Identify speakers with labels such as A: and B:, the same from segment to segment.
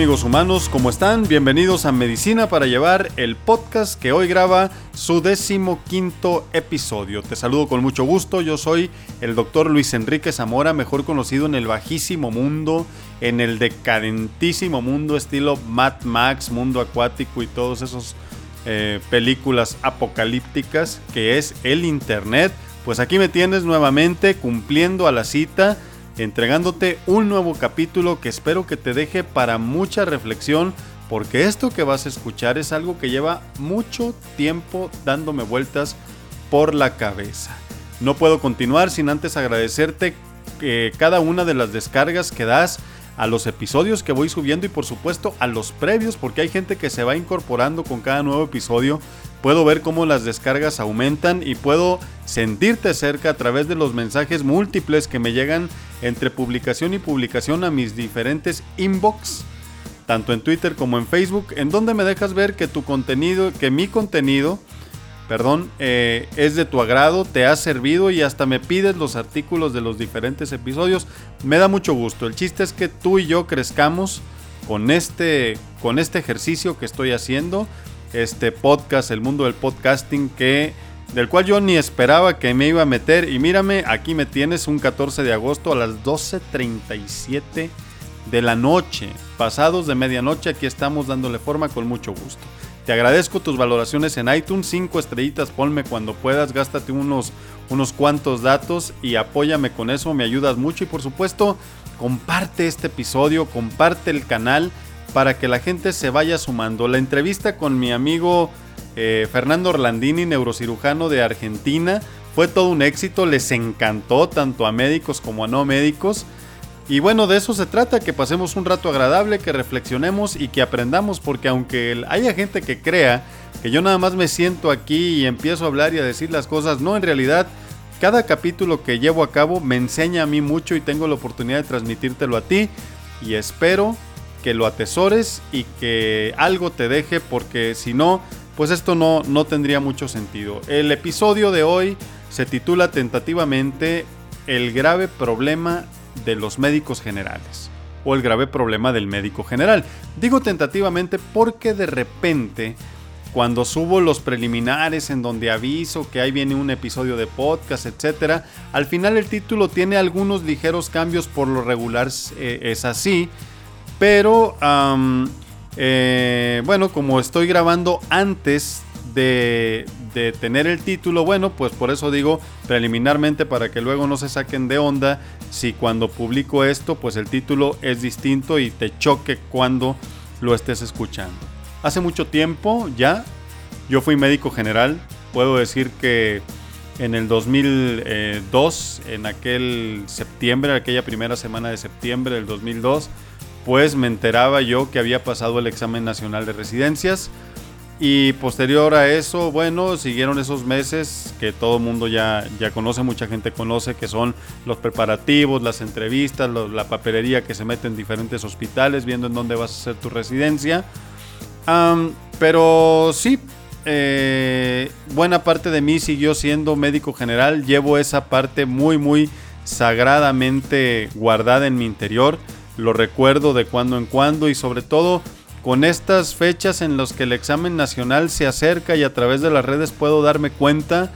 A: Amigos humanos, ¿cómo están? Bienvenidos a Medicina para Llevar, el podcast que hoy graba su décimo quinto episodio. Te saludo con mucho gusto, yo soy el doctor Luis Enrique Zamora, mejor conocido en el bajísimo mundo, en el decadentísimo mundo estilo Mad Max, mundo acuático y todos esos eh, películas apocalípticas que es el Internet. Pues aquí me tienes nuevamente cumpliendo a la cita entregándote un nuevo capítulo que espero que te deje para mucha reflexión, porque esto que vas a escuchar es algo que lleva mucho tiempo dándome vueltas por la cabeza. No puedo continuar sin antes agradecerte que cada una de las descargas que das a los episodios que voy subiendo y por supuesto a los previos porque hay gente que se va incorporando con cada nuevo episodio. Puedo ver cómo las descargas aumentan y puedo sentirte cerca a través de los mensajes múltiples que me llegan entre publicación y publicación a mis diferentes inbox, tanto en Twitter como en Facebook, en donde me dejas ver que tu contenido, que mi contenido, perdón, eh, es de tu agrado, te ha servido y hasta me pides los artículos de los diferentes episodios. Me da mucho gusto. El chiste es que tú y yo crezcamos con este, con este ejercicio que estoy haciendo este podcast, el mundo del podcasting, que del cual yo ni esperaba que me iba a meter. Y mírame, aquí me tienes un 14 de agosto a las 12.37 de la noche. Pasados de medianoche, aquí estamos dándole forma con mucho gusto. Te agradezco tus valoraciones en iTunes, 5 estrellitas, ponme cuando puedas, gástate unos, unos cuantos datos y apóyame con eso, me ayudas mucho y por supuesto comparte este episodio, comparte el canal para que la gente se vaya sumando. La entrevista con mi amigo eh, Fernando Orlandini, neurocirujano de Argentina, fue todo un éxito, les encantó tanto a médicos como a no médicos. Y bueno, de eso se trata, que pasemos un rato agradable, que reflexionemos y que aprendamos, porque aunque haya gente que crea que yo nada más me siento aquí y empiezo a hablar y a decir las cosas, no, en realidad cada capítulo que llevo a cabo me enseña a mí mucho y tengo la oportunidad de transmitírtelo a ti y espero que lo atesores y que algo te deje porque si no, pues esto no, no tendría mucho sentido. El episodio de hoy se titula tentativamente El grave problema de los médicos generales o el grave problema del médico general. Digo tentativamente porque de repente cuando subo los preliminares en donde aviso que ahí viene un episodio de podcast, etc. Al final el título tiene algunos ligeros cambios, por lo regular eh, es así. Pero, eh, bueno, como estoy grabando antes de, tener el título, bueno, pues por eso digo preliminarmente para que luego no se saquen de onda si cuando publico esto, pues el título es distinto y te choque cuando lo estés escuchando. Hace mucho tiempo ya, yo fui médico general, puedo decir que en el 2002, en aquel septiembre, aquella primera semana de septiembre del 2002, pues me enteraba yo que había pasado el examen nacional de residencias. Y posterior a eso, bueno, siguieron esos meses que todo el mundo ya, ya conoce, mucha gente conoce, que son los preparativos, las entrevistas, la papelería que se mete en diferentes hospitales, viendo en dónde vas a hacer tu residencia. pero sí, eh, buena parte de mí siguió siendo médico general. Llevo esa parte muy, muy sagradamente guardada en mi interior lo recuerdo de cuando en cuando y sobre todo con estas fechas en las que el examen nacional se acerca y a través de las redes puedo darme cuenta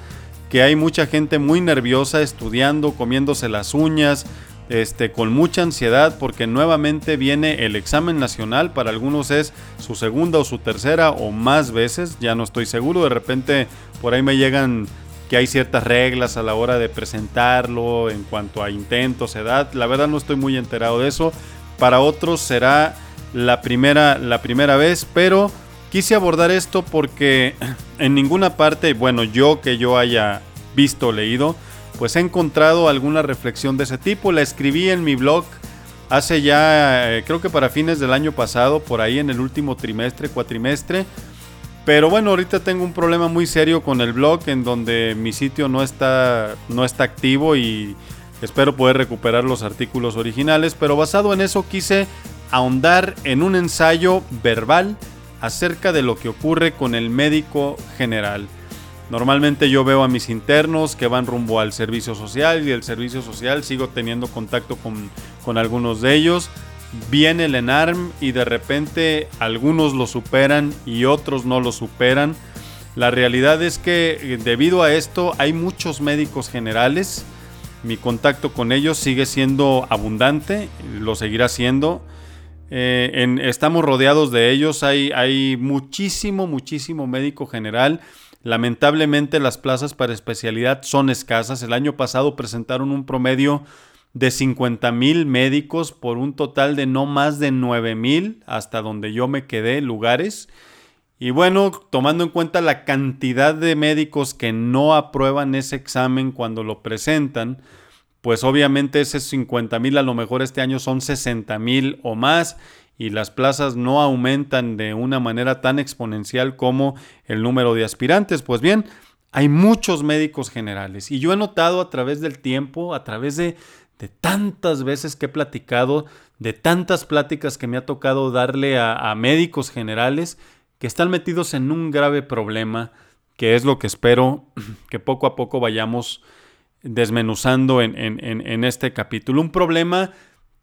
A: que hay mucha gente muy nerviosa estudiando, comiéndose las uñas, este, con mucha ansiedad porque nuevamente viene el examen nacional, para algunos es su segunda o su tercera o más veces, ya no estoy seguro, de repente por ahí me llegan que hay ciertas reglas a la hora de presentarlo en cuanto a intentos, edad. La verdad no estoy muy enterado de eso. Para otros será la primera, la primera vez, pero quise abordar esto porque en ninguna parte, bueno, yo que yo haya visto leído, pues he encontrado alguna reflexión de ese tipo. La escribí en mi blog hace ya, eh, creo que para fines del año pasado, por ahí en el último trimestre, cuatrimestre. Pero bueno, ahorita tengo un problema muy serio con el blog en donde mi sitio no está, no está activo y espero poder recuperar los artículos originales. Pero basado en eso quise ahondar en un ensayo verbal acerca de lo que ocurre con el médico general. Normalmente yo veo a mis internos que van rumbo al servicio social y el servicio social sigo teniendo contacto con, con algunos de ellos viene el ENARM y de repente algunos lo superan y otros no lo superan. La realidad es que eh, debido a esto hay muchos médicos generales. Mi contacto con ellos sigue siendo abundante, lo seguirá siendo. Eh, estamos rodeados de ellos, hay, hay muchísimo, muchísimo médico general. Lamentablemente las plazas para especialidad son escasas. El año pasado presentaron un promedio de 50 mil médicos por un total de no más de 9 mil, hasta donde yo me quedé, lugares. Y bueno, tomando en cuenta la cantidad de médicos que no aprueban ese examen cuando lo presentan, pues obviamente ese 50 mil a lo mejor este año son 60 mil o más y las plazas no aumentan de una manera tan exponencial como el número de aspirantes. Pues bien, hay muchos médicos generales y yo he notado a través del tiempo, a través de, de tantas veces que he platicado, de tantas pláticas que me ha tocado darle a, médicos generales que están metidos en un grave problema, que es lo que espero que poco a poco vayamos desmenuzando en, en, este capítulo. Un problema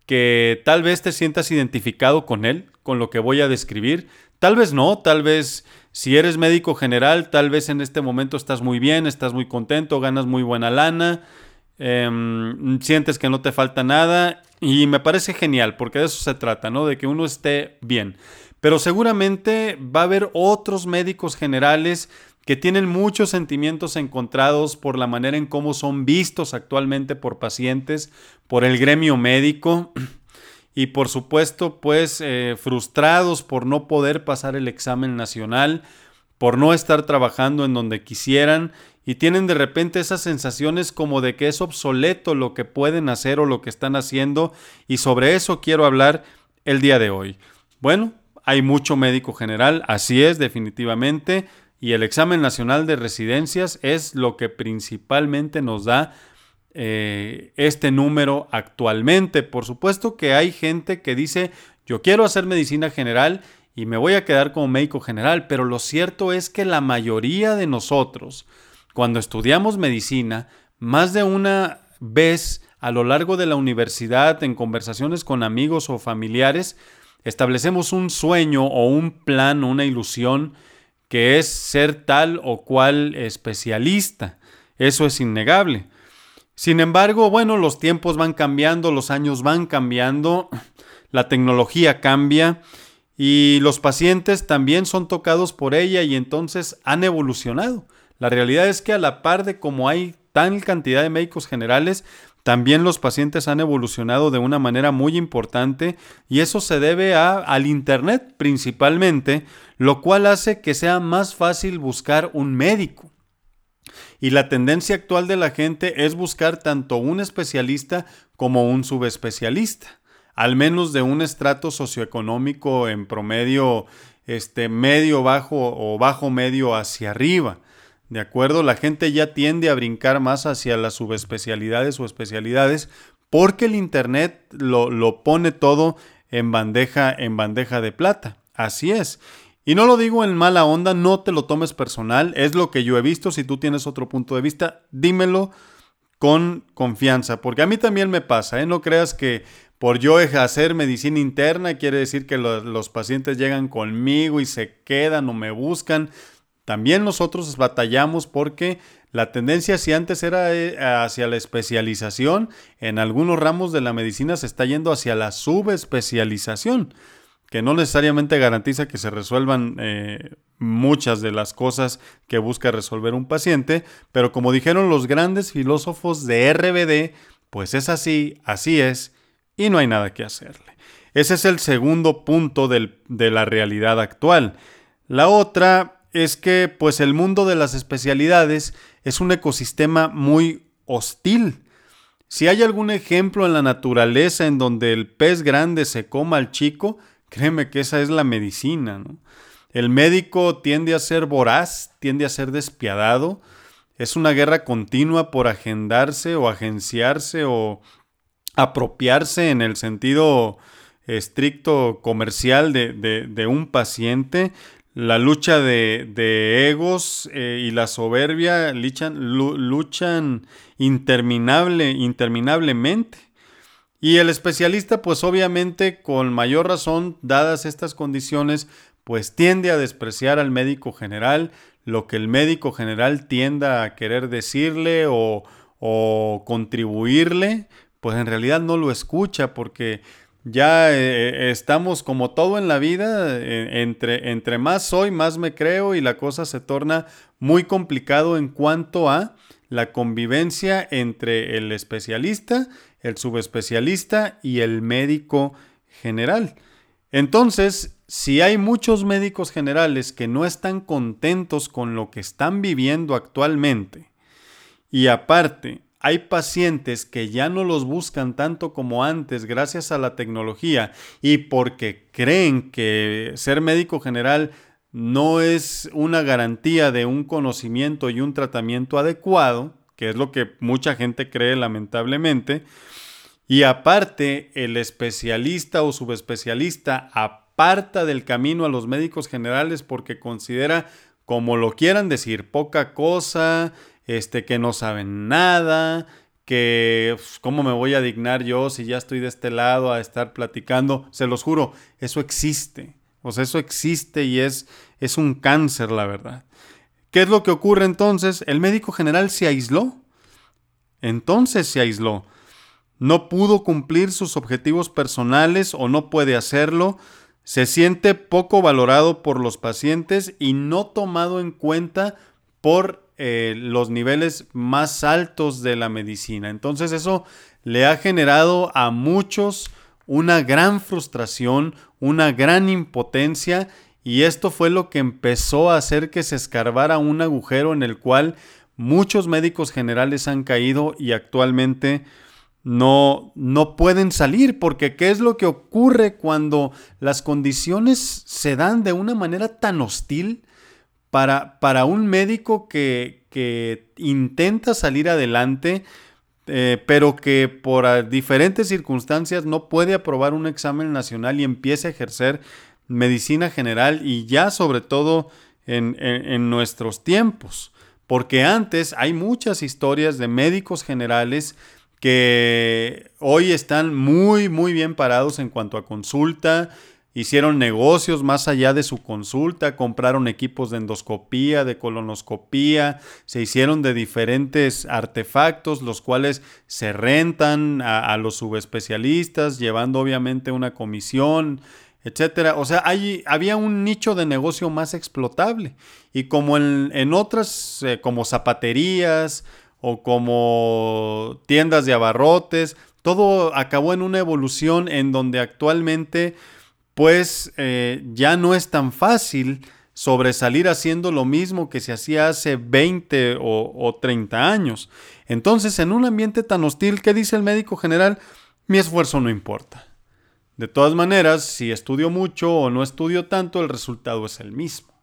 A: que tal vez te sientas identificado con él, con lo que voy a describir. Tal vez no, tal vez si eres médico general, tal vez en este momento estás muy bien, estás muy contento, ganas muy buena lana, Em, sientes que no te falta nada y me parece genial porque de eso se trata, ¿no? De que uno esté bien. Pero seguramente va a haber otros médicos generales que tienen muchos sentimientos encontrados por la manera en cómo son vistos actualmente por pacientes, por el gremio médico y por supuesto pues eh, frustrados por no poder pasar el examen nacional, por no estar trabajando en donde quisieran y tienen de repente esas sensaciones como de que es obsoleto lo que pueden hacer o lo que están haciendo y sobre eso quiero hablar el día de hoy. Bueno, hay mucho médico general, así es definitivamente, y el examen nacional de residencias es lo que principalmente nos da eh, este número actualmente. Por supuesto que hay gente que dice, yo quiero hacer medicina general y me voy a quedar como médico general, pero lo cierto es que la mayoría de nosotros, cuando estudiamos medicina, más de una vez a lo largo de la universidad, en conversaciones con amigos o familiares, establecemos un sueño o un plan una ilusión que es ser tal o cual especialista. Eso es innegable. Sin embargo, bueno, los tiempos van cambiando, los años van cambiando, la tecnología cambia y los pacientes también son tocados por ella y entonces han evolucionado. La realidad es que a la par de como hay tan cantidad de médicos generales, también los pacientes han evolucionado de una manera muy importante y eso se debe a, al Internet principalmente, lo cual hace que sea más fácil buscar un médico. Y la tendencia actual de la gente es buscar tanto un especialista como un subespecialista, al menos de un estrato socioeconómico en promedio este, medio bajo o bajo medio hacia arriba. ¿De acuerdo? La gente ya tiende a brincar más hacia las subespecialidades o especialidades porque el Internet lo, lo pone todo en bandeja, en bandeja de plata. Así es. Y no lo digo en mala onda, no te lo tomes personal, es lo que yo he visto. Si tú tienes otro punto de vista, dímelo con confianza, porque a mí también me pasa, ¿eh? No creas que por yo hacer medicina interna quiere decir que los pacientes llegan conmigo y se quedan o me buscan. También nosotros batallamos porque la tendencia si antes era eh, hacia la especialización, en algunos ramos de la medicina se está yendo hacia la subespecialización, que no necesariamente garantiza que se resuelvan eh, muchas de las cosas que busca resolver un paciente, pero como dijeron los grandes filósofos de RBD, pues es así, así es, y no hay nada que hacerle. Ese es el segundo punto de la realidad actual. La otra es que pues el mundo de las especialidades es un ecosistema muy hostil. Si hay algún ejemplo en la naturaleza en donde el pez grande se coma al chico, créeme que esa es la medicina. El médico tiende a ser voraz, tiende a ser despiadado. Es una guerra continua por agendarse o agenciarse o apropiarse en el sentido estricto comercial de, de un paciente la lucha de, egos eh, y la soberbia luchan, interminable, interminablemente. Y el especialista, pues obviamente, con mayor razón, dadas estas condiciones, pues tiende a despreciar al médico general, lo que el médico general tienda a querer decirle o contribuirle, pues en realidad no lo escucha porque ya eh, eh, estamos como todo en la vida, eh, entre, entre más soy, más me creo y la cosa se torna muy complicado en cuanto a la convivencia entre el especialista, el subespecialista y el médico general. Entonces, si hay muchos médicos generales que no están contentos con lo que están viviendo actualmente, y aparte hay pacientes que ya no los buscan tanto como antes gracias a la tecnología y porque creen que ser médico general no es una garantía de un conocimiento y un tratamiento adecuado, que es lo que mucha gente cree lamentablemente, y aparte el especialista o subespecialista aparta del camino a los médicos generales porque considera, como lo quieran decir, poca cosa, este, que no saben nada, que cómo me voy a dignar yo si ya estoy de este lado a estar platicando. Se los juro, eso existe. O sea, eso existe y es, es un cáncer, la verdad. ¿Qué es lo que ocurre entonces? El médico general se aisló. Entonces se aisló. No pudo cumplir sus objetivos personales o no puede hacerlo. Se siente poco valorado por los pacientes y no tomado en cuenta por eh, los niveles más altos de la medicina. Entonces eso le ha generado a muchos una gran frustración, una gran impotencia y esto fue lo que empezó a hacer que se escarbara un agujero en el cual muchos médicos generales han caído y actualmente no, no pueden salir, porque ¿qué es lo que ocurre cuando las condiciones se dan de una manera tan hostil? Para, un médico que, intenta salir adelante, eh, pero que por diferentes circunstancias no puede aprobar un examen nacional y empieza a ejercer medicina general y ya sobre todo en, en nuestros tiempos. Porque antes hay muchas historias de médicos generales que hoy están muy, muy bien parados en cuanto a consulta, Hicieron negocios más allá de su consulta, compraron equipos de endoscopía, de colonoscopía, se hicieron de diferentes artefactos, los cuales se rentan a, los subespecialistas, llevando obviamente una comisión, etcétera. O sea, había un nicho de negocio más explotable. Y como en, otras, eh, como zapaterías o como tiendas de abarrotes, todo acabó en una evolución en donde actualmente pues eh, ya no es tan fácil sobresalir haciendo lo mismo que se hacía hace 20 o, o 30 años. Entonces, en un ambiente tan hostil, ¿qué dice el médico general? Mi esfuerzo no importa. De todas maneras, si estudio mucho o no estudio tanto, el resultado es el mismo.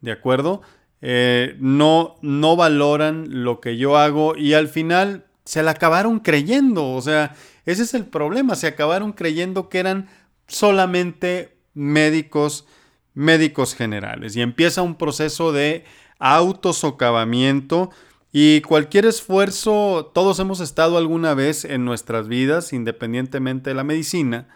A: ¿De acuerdo? Eh, no, no valoran lo que yo hago y al final se la acabaron creyendo. O sea, ese es el problema. Se acabaron creyendo que eran solamente médicos, médicos generales. Y empieza un proceso de autosocavamiento y cualquier esfuerzo, todos hemos estado alguna vez en nuestras vidas, independientemente de la medicina,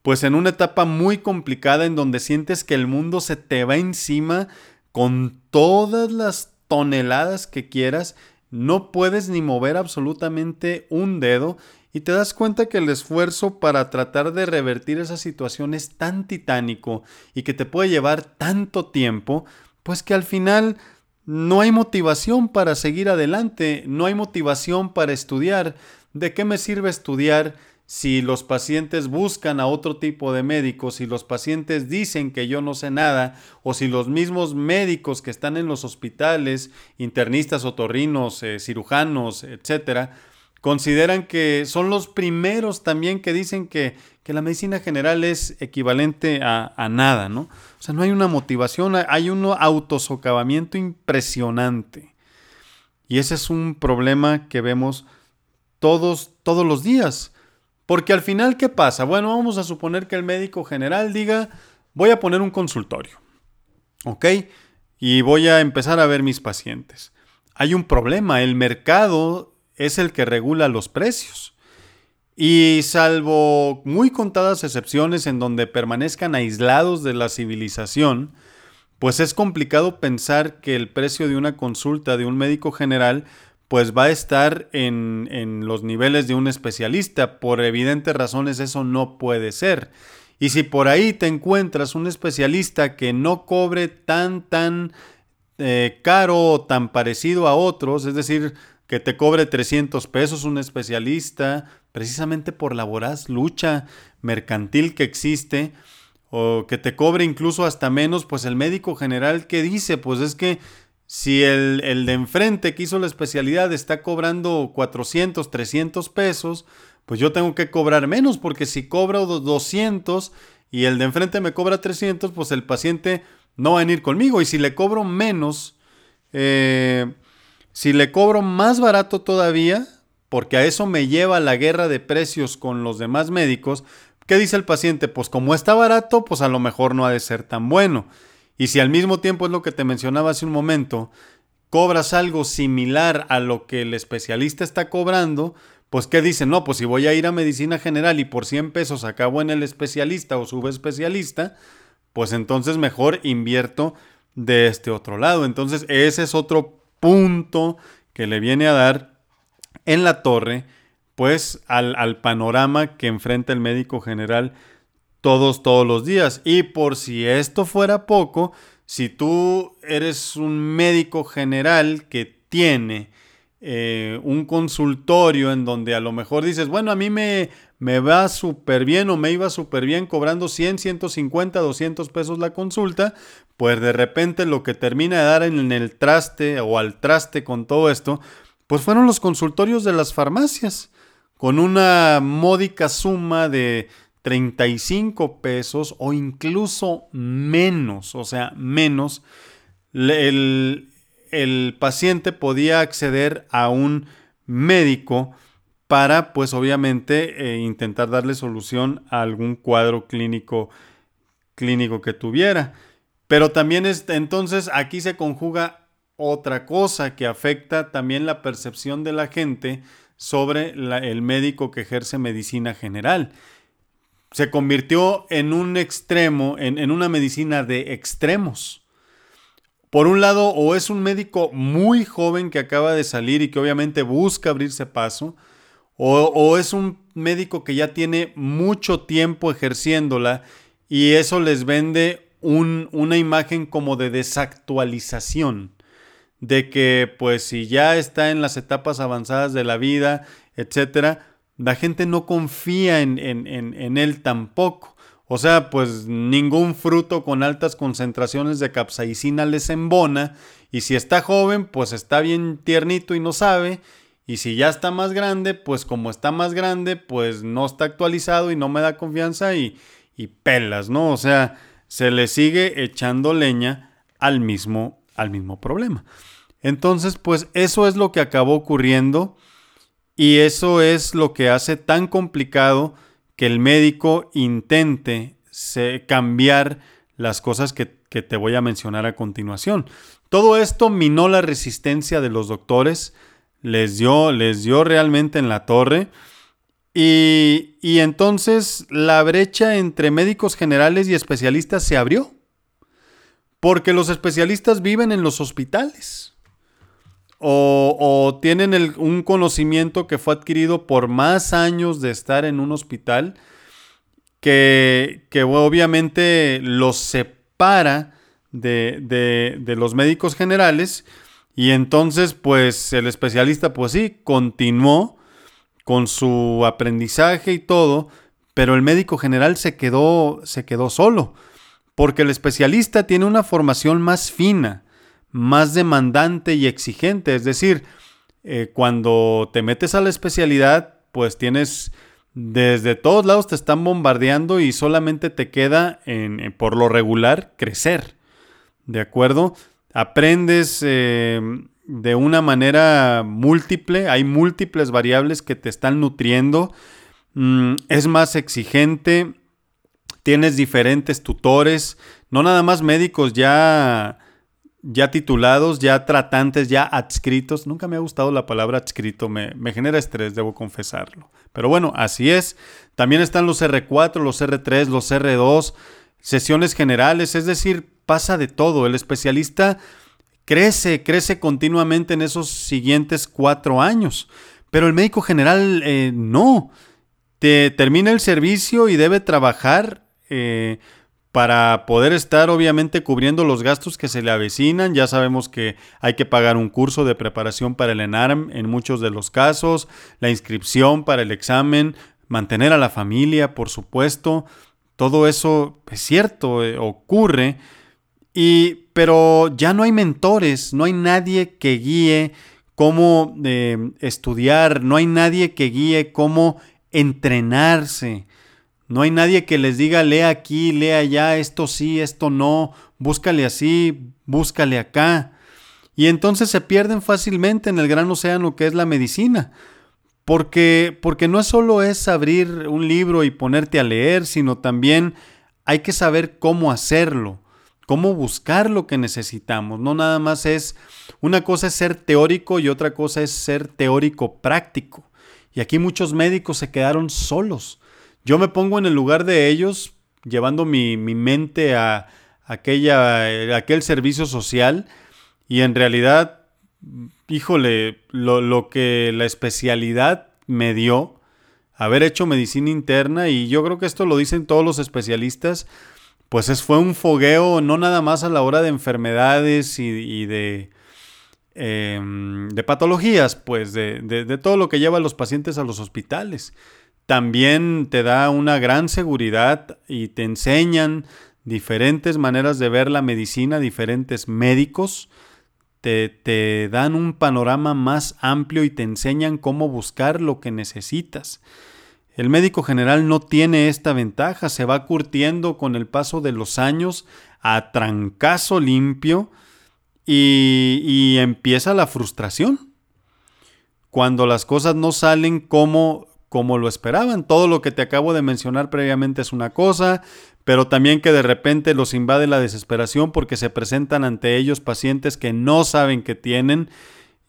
A: pues en una etapa muy complicada en donde sientes que el mundo se te va encima con todas las toneladas que quieras, no puedes ni mover absolutamente un dedo y te das cuenta que el esfuerzo para tratar de revertir esa situación es tan titánico y que te puede llevar tanto tiempo, pues que al final no hay motivación para seguir adelante, no hay motivación para estudiar. ¿De qué me sirve estudiar si los pacientes buscan a otro tipo de médicos, si los pacientes dicen que yo no sé nada, o si los mismos médicos que están en los hospitales, internistas, otorrinos, eh, cirujanos, etcétera, consideran que son los primeros también que dicen que, la medicina general es equivalente a, nada, ¿no? O sea, no hay una motivación, hay un autosocavamiento impresionante. Y ese es un problema que vemos todos, todos los días. Porque al final, ¿qué pasa? Bueno, vamos a suponer que el médico general diga, voy a poner un consultorio, ¿ok? Y voy a empezar a ver mis pacientes. Hay un problema, el mercado es el que regula los precios. Y salvo muy contadas excepciones en donde permanezcan aislados de la civilización, pues es complicado pensar que el precio de una consulta de un médico general pues va a estar en, en, los niveles de un especialista. Por evidentes razones eso no puede ser. Y si por ahí te encuentras un especialista que no cobre tan, tan eh, caro o tan parecido a otros, es decir, que te cobre 300 pesos un especialista, precisamente por la voraz lucha mercantil que existe, o que te cobre incluso hasta menos, pues el médico general que dice, pues es que si el, el, de enfrente que hizo la especialidad está cobrando 400, 300 pesos, pues yo tengo que cobrar menos, porque si cobro 200 y el de enfrente me cobra 300, pues el paciente no va a venir conmigo. Y si le cobro menos, eh, si le cobro más barato todavía, porque a eso me lleva la guerra de precios con los demás médicos, ¿qué dice el paciente? Pues como está barato, pues a lo mejor no ha de ser tan bueno. Y si al mismo tiempo es lo que te mencionaba hace un momento, cobras algo similar a lo que el especialista está cobrando, pues ¿qué dicen? No, pues si voy a ir a medicina general y por 100 pesos acabo en el especialista o subespecialista, pues entonces mejor invierto de este otro lado. Entonces ese es otro punto que le viene a dar en la torre, pues al, panorama que enfrenta el médico general todos, todos los días. Y por si esto fuera poco, si tú eres un médico general que tiene eh, un consultorio en donde a lo mejor dices, bueno, a mí me, me va súper bien o me iba súper bien cobrando 100, 150, 200 pesos la consulta, pues de repente lo que termina de dar en el traste o al traste con todo esto, pues fueron los consultorios de las farmacias, con una módica suma de 35 pesos o incluso menos, o sea, menos. El, el paciente podía acceder a un médico para, pues obviamente, eh, intentar darle solución a algún cuadro clínico, que tuviera. Pero también es, entonces aquí se conjuga otra cosa que afecta también la percepción de la gente sobre el médico que ejerce medicina general. Se convirtió en un extremo, en una medicina de extremos por un lado, o es un médico muy joven que acaba de salir y que obviamente busca abrirse paso, o, es un médico que ya tiene mucho tiempo ejerciéndola y eso les vende una imagen como de desactualización, de que pues si ya está en las etapas avanzadas de la vida, etcétera, la gente no confía en, en él tampoco. O sea, pues ningún fruto con altas concentraciones de capsaicina les embona. Y si está joven, pues está bien tiernito y no sabe. Y si ya está más grande, pues como está más grande, pues no está actualizado y no me da confianza y, y pelas, ¿no? O sea, se le sigue echando leña al mismo, al mismo problema. Entonces, pues eso es lo que acabó ocurriendo y eso es lo que hace tan complicado que el médico intente cambiar las cosas que, te voy a mencionar a continuación. Todo esto minó la resistencia de los doctores, les dio, les dio realmente en la torre. Y, y, entonces la brecha entre médicos generales y especialistas se abrió. Porque los especialistas viven en los hospitales o, tienen un conocimiento que fue adquirido por más años de estar en un hospital que, obviamente los separa de, de, los médicos generales y entonces pues el especialista pues sí, continuó con su aprendizaje y todo, pero el médico general se quedó, se quedó solo, porque el especialista tiene una formación más fina, más demandante y exigente. Es decir, eh, cuando te metes a la especialidad, pues tienes desde todos lados te están bombardeando y solamente te queda, en, por lo regular, crecer. ¿De acuerdo? Aprendes eh, de una manera múltiple, hay múltiples variables que te están nutriendo, mm, es más exigente, tienes diferentes tutores, no nada más médicos ya ya titulados, ya tratantes, ya adscritos. Nunca me ha gustado la palabra adscrito, me, me, genera estrés, debo confesarlo. Pero bueno, así es. También están los R4, los R3, los R2, sesiones generales, es decir, pasa de todo. El especialista crece, crece continuamente en esos siguientes cuatro años. Pero el médico general eh, no. Te termina el servicio y debe trabajar eh, para poder estar obviamente cubriendo los gastos que se le avecinan. Ya sabemos que hay que pagar un curso de preparación para el ENARM en muchos de los casos, la inscripción para el examen, mantener a la familia, por supuesto. Todo eso es cierto, eh, ocurre. Y, pero ya no hay mentores, no hay nadie que guíe cómo eh, estudiar, no hay nadie que guíe cómo entrenarse. No hay nadie que les diga, lea aquí, lea allá, esto sí, esto no, búscale así, búscale acá. Y entonces se pierden fácilmente en el gran océano que es la medicina. Porque, porque no solo es abrir un libro y ponerte a leer, sino también hay que saber cómo hacerlo, cómo buscar lo que necesitamos. No nada más es, una cosa es ser teórico y otra cosa es ser teórico práctico. Y aquí muchos médicos se quedaron solos yo me pongo en el lugar de ellos, llevando mi, mente a aquella, aquel servicio social y en realidad, híjole, lo, lo que la especialidad me dio, haber hecho medicina interna, y yo creo que esto lo dicen todos los especialistas, pues es, fue un fogueo no nada más a la hora de enfermedades y, de, em, de patologías, pues de, de, todo lo que lleva a los pacientes a los hospitales, también te da una gran seguridad y te enseñan diferentes maneras de ver la medicina, diferentes médicos, te, te, dan un panorama más amplio y te enseñan cómo buscar lo que necesitas. El médico general no tiene esta ventaja, se va curtiendo con el paso de los años a trancazo limpio y, y empieza la frustración. Cuando las cosas no salen como como lo esperaban. Todo lo que te acabo de mencionar previamente es una cosa, pero también que de repente los invade la desesperación porque se presentan ante ellos pacientes que no saben que tienen.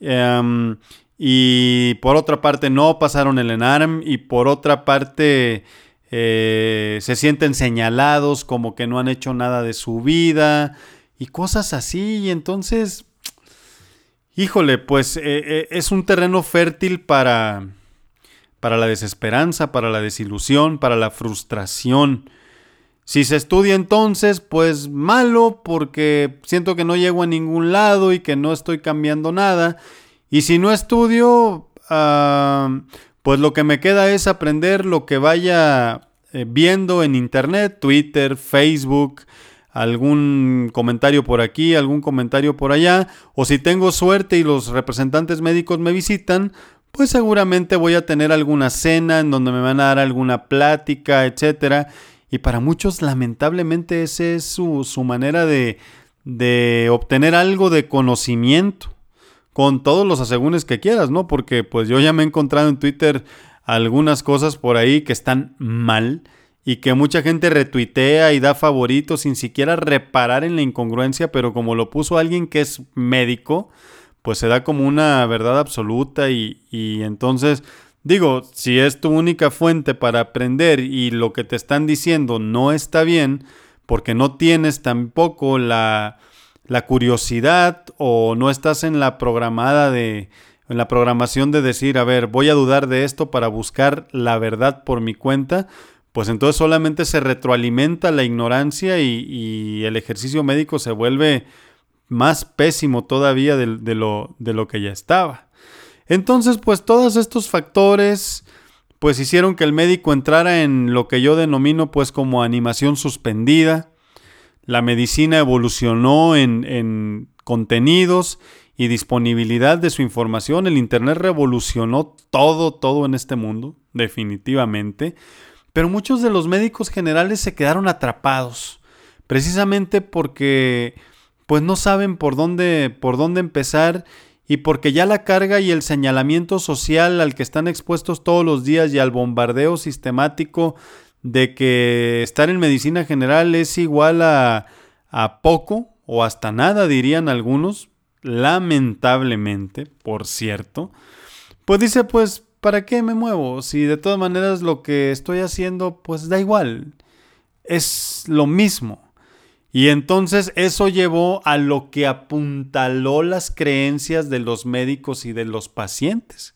A: Em, y por otra parte no pasaron el ENARM y por otra parte eh, se sienten señalados como que no han hecho nada de su vida y cosas así. Y entonces, híjole, pues eh, eh, es un terreno fértil para para la desesperanza, para la desilusión, para la frustración. Si se estudia entonces, pues malo porque siento que no llego a ningún lado y que no estoy cambiando nada. Y si no estudio, ah, pues lo que me queda es aprender lo que vaya eh, viendo en internet, Twitter, Facebook, algún comentario por aquí, algún comentario por allá, o si tengo suerte y los representantes médicos me visitan, pues seguramente voy a tener alguna cena en donde me van a dar alguna plática, etcétera. Y para muchos, lamentablemente, esa es su, manera de, de obtener algo de conocimiento con todos los asegúnes que quieras, ¿no? Porque pues yo ya me he encontrado en Twitter algunas cosas por ahí que están mal y que mucha gente retuitea y da favoritos sin siquiera reparar en la incongruencia, pero como lo puso alguien que es médico, pues se da como una verdad absoluta y, entonces digo, si es tu única fuente para aprender y lo que te están diciendo no está bien, porque no tienes tampoco la, la curiosidad o no estás en la programada de en la programación de decir, a ver, voy a dudar de esto para buscar la verdad por mi cuenta, pues entonces solamente se retroalimenta la ignorancia y, y el ejercicio médico se vuelve más pésimo todavía de, lo, de lo que ya estaba. Entonces, pues todos estos factores pues hicieron que el médico entrara en lo que yo denomino pues como animación suspendida. La medicina evolucionó en, en contenidos y disponibilidad de su información. El Internet revolucionó todo, todo en este mundo, definitivamente. Pero muchos de los médicos generales se quedaron atrapados, precisamente porque pues no saben por dónde, por dónde empezar y porque ya la carga y el señalamiento social al que están expuestos todos los días y al bombardeo sistemático de que estar en medicina general es igual a, a poco o hasta nada dirían algunos, lamentablemente, por cierto, pues dice, pues, ¿para qué me muevo? Si de todas maneras lo que estoy haciendo, pues da igual, es lo mismo. Y entonces eso llevó a lo que apuntaló las creencias de los médicos y de los pacientes.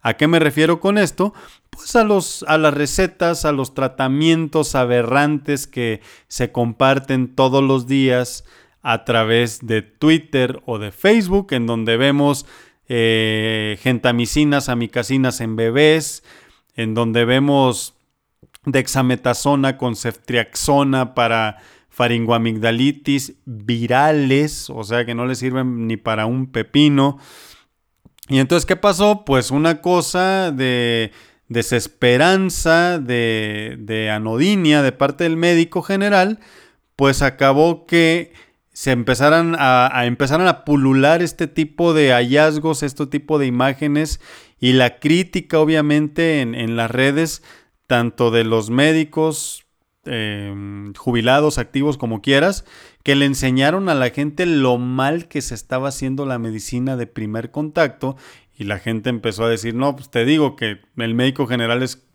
A: ¿A qué me refiero con esto? Pues a, los, a las recetas, a los tratamientos aberrantes que se comparten todos los días a través de Twitter o de Facebook, en donde vemos eh, gentamicinas, amicasinas en bebés, en donde vemos dexametasona con ceftriaxona para faringoamigdalitis virales, o sea que no le sirven ni para un pepino. Y entonces, ¿qué pasó? Pues una cosa de desesperanza, de, de anodinia de parte del médico general, pues acabó que se empezaran a, empezaran a pulular este tipo de hallazgos, este tipo de imágenes y la crítica obviamente en, en las redes, tanto de los médicos Em, jubilados, activos, como quieras, que le enseñaron a la gente lo mal que se estaba haciendo la medicina de primer contacto y la gente empezó a decir, no, pues te digo que el médico general es,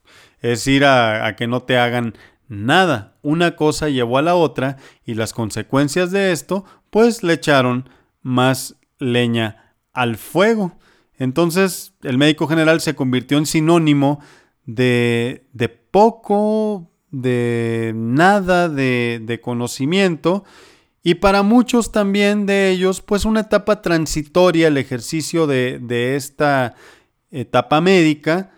A: es ir a, a que no te hagan nada. Una cosa llevó a la otra y las consecuencias de esto, pues le echaron más leña al fuego. Entonces el médico general se convirtió en sinónimo de, de poco de nada de, conocimiento y para muchos también de ellos pues una etapa transitoria el ejercicio de, de esta etapa médica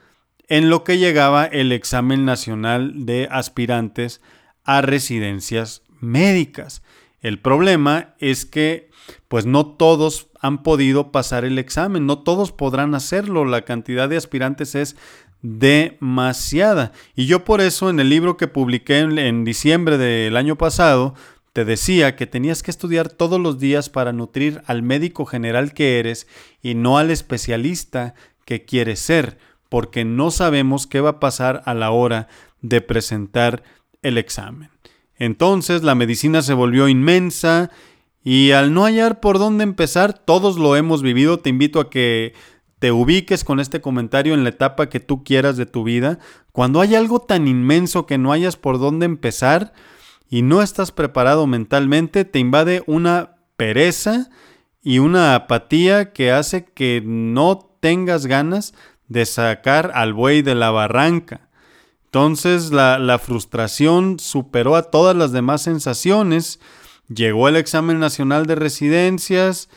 A: en lo que llegaba el examen nacional de aspirantes a residencias médicas. El problema es que pues no todos han podido pasar el examen, no todos podrán hacerlo, la cantidad de aspirantes es demasiada. Y yo por eso en el libro que publiqué en, diciembre del año pasado, te decía que tenías que estudiar todos los días para nutrir al médico general que eres y no al especialista que quieres ser, porque no sabemos qué va a pasar a la hora de presentar el examen. Entonces la medicina se volvió inmensa y al no hallar por dónde empezar, todos lo hemos vivido, te invito a que te ubiques con este comentario en la etapa que tú quieras de tu vida, cuando hay algo tan inmenso que no hayas por dónde empezar y no estás preparado mentalmente, te invade una pereza y una apatía que hace que no tengas ganas de sacar al buey de la barranca. Entonces la, la frustración superó a todas las demás sensaciones. Llegó el examen nacional de residencias,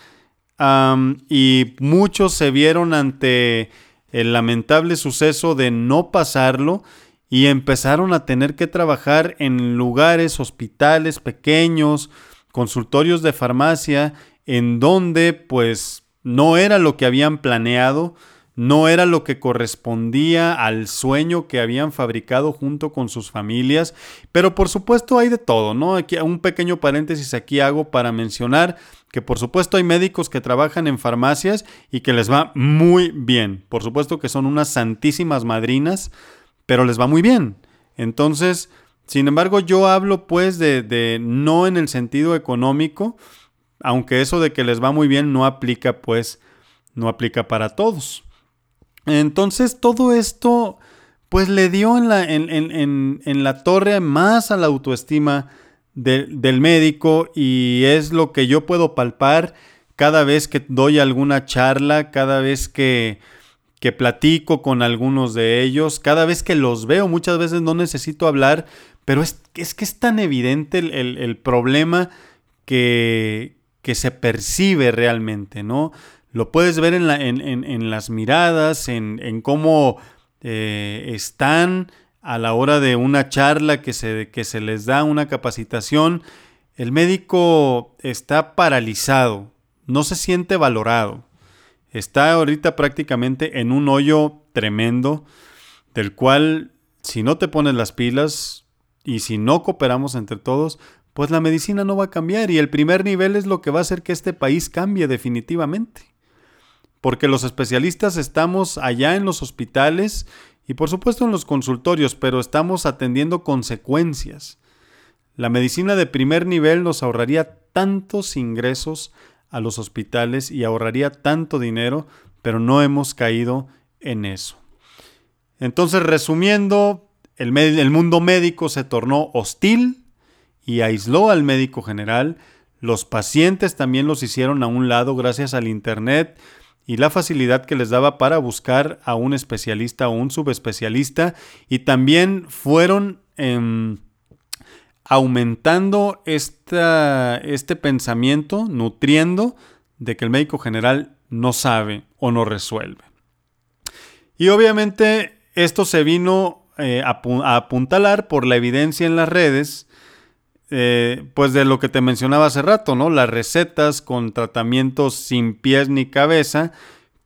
A: y muchos se vieron ante el lamentable suceso de no pasarlo y empezaron a tener que trabajar en lugares, hospitales pequeños, consultorios de farmacia, en donde pues no era lo que habían planeado, no era lo que correspondía al sueño que habían fabricado junto con sus familias, pero por supuesto hay de todo, ¿no? Aquí un pequeño paréntesis aquí hago para mencionar que por supuesto hay médicos que trabajan en farmacias y que les va muy bien. Por supuesto que son unas santísimas madrinas, pero les va muy bien. Entonces, sin embargo, yo hablo pues de, de no en el sentido económico, aunque eso de que les va muy bien no aplica pues, no aplica para todos. Entonces todo esto pues le dio en la, en, la torre más a la autoestima del médico y es lo que yo puedo palpar cada vez que doy alguna charla, cada vez que, que platico con algunos de ellos, cada vez que los veo, muchas veces no necesito hablar, pero es, es que es tan evidente el, el problema que, que se percibe realmente, ¿no? Lo puedes ver en, las miradas, en, cómo eh, están a la hora de una charla que se, que se les da una capacitación. El médico está paralizado, no se siente valorado. Está ahorita prácticamente en un hoyo tremendo del cual si no te pones las pilas y si no cooperamos entre todos, pues la medicina no va a cambiar y el primer nivel es lo que va a hacer que este país cambie definitivamente porque los especialistas estamos allá en los hospitales y por supuesto en los consultorios, pero estamos atendiendo consecuencias. La medicina de primer nivel nos ahorraría tantos ingresos a los hospitales y ahorraría tanto dinero, pero no hemos caído en eso. Entonces, resumiendo, el, mundo médico se tornó hostil y aisló al médico general. Los pacientes también los hicieron a un lado gracias al Internet y la facilidad que les daba para buscar a un especialista o un subespecialista y también fueron em, aumentando este pensamiento, nutriendo de que el médico general no sabe o no resuelve. Y obviamente esto se vino eh, a, apuntalar por la evidencia en las redes, eh, pues de lo que te mencionaba hace rato, ¿no? Las recetas con tratamientos sin pies ni cabeza,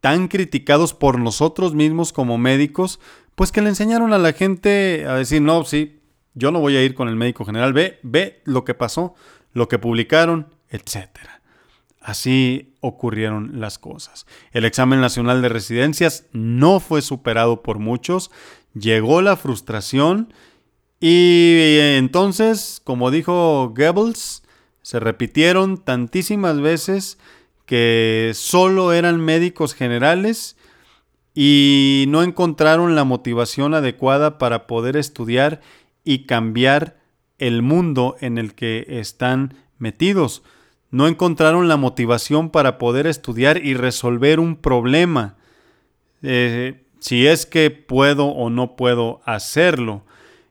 A: tan criticados por nosotros mismos como médicos, pues que le enseñaron a la gente a decir, no, sí, yo no voy a ir con el médico general. Ve, ve lo que pasó, lo que publicaron, etc. Así ocurrieron las cosas. El examen nacional de residencias no fue superado por muchos. Llegó la frustración y entonces, como dijo Goebbels, se repitieron tantísimas veces que solo eran médicos generales y no encontraron la motivación adecuada para poder estudiar y cambiar el mundo en el que están metidos. No encontraron la motivación para poder estudiar y resolver un problema. Eh, si es que puedo o no puedo hacerlo.